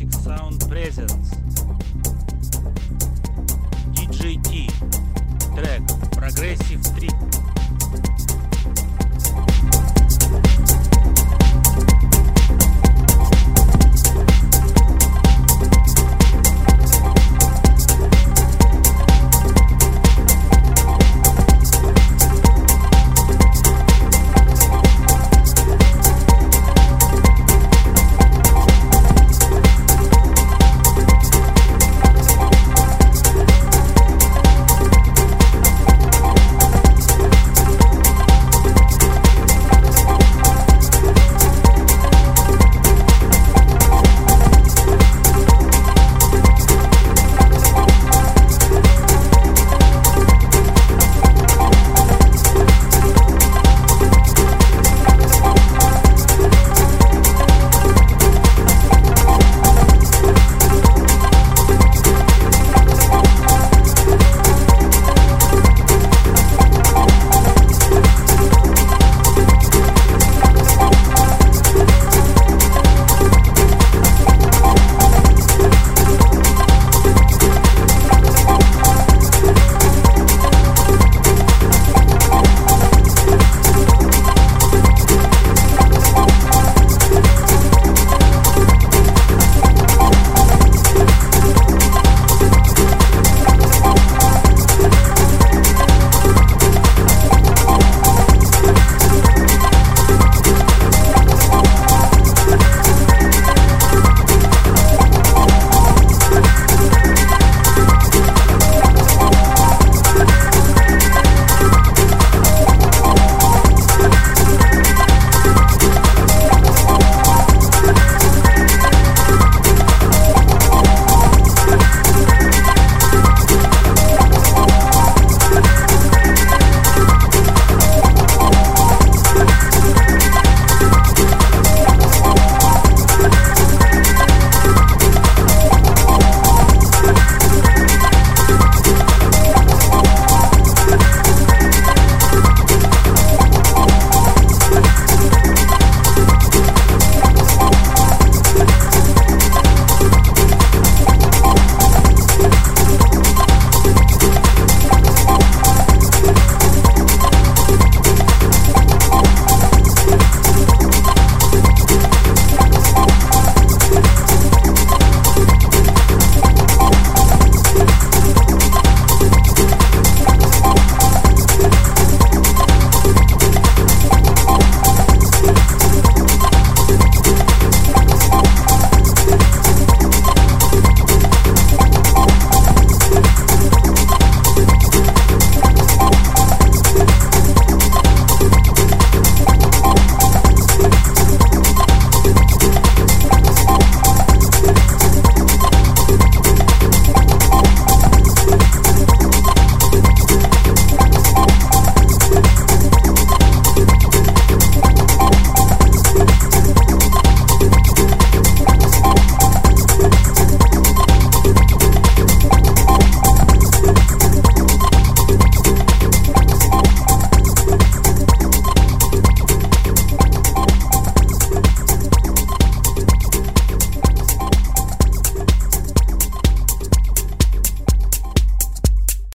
Acoustic Sound Presence. DJT, Трек Progressive Trip.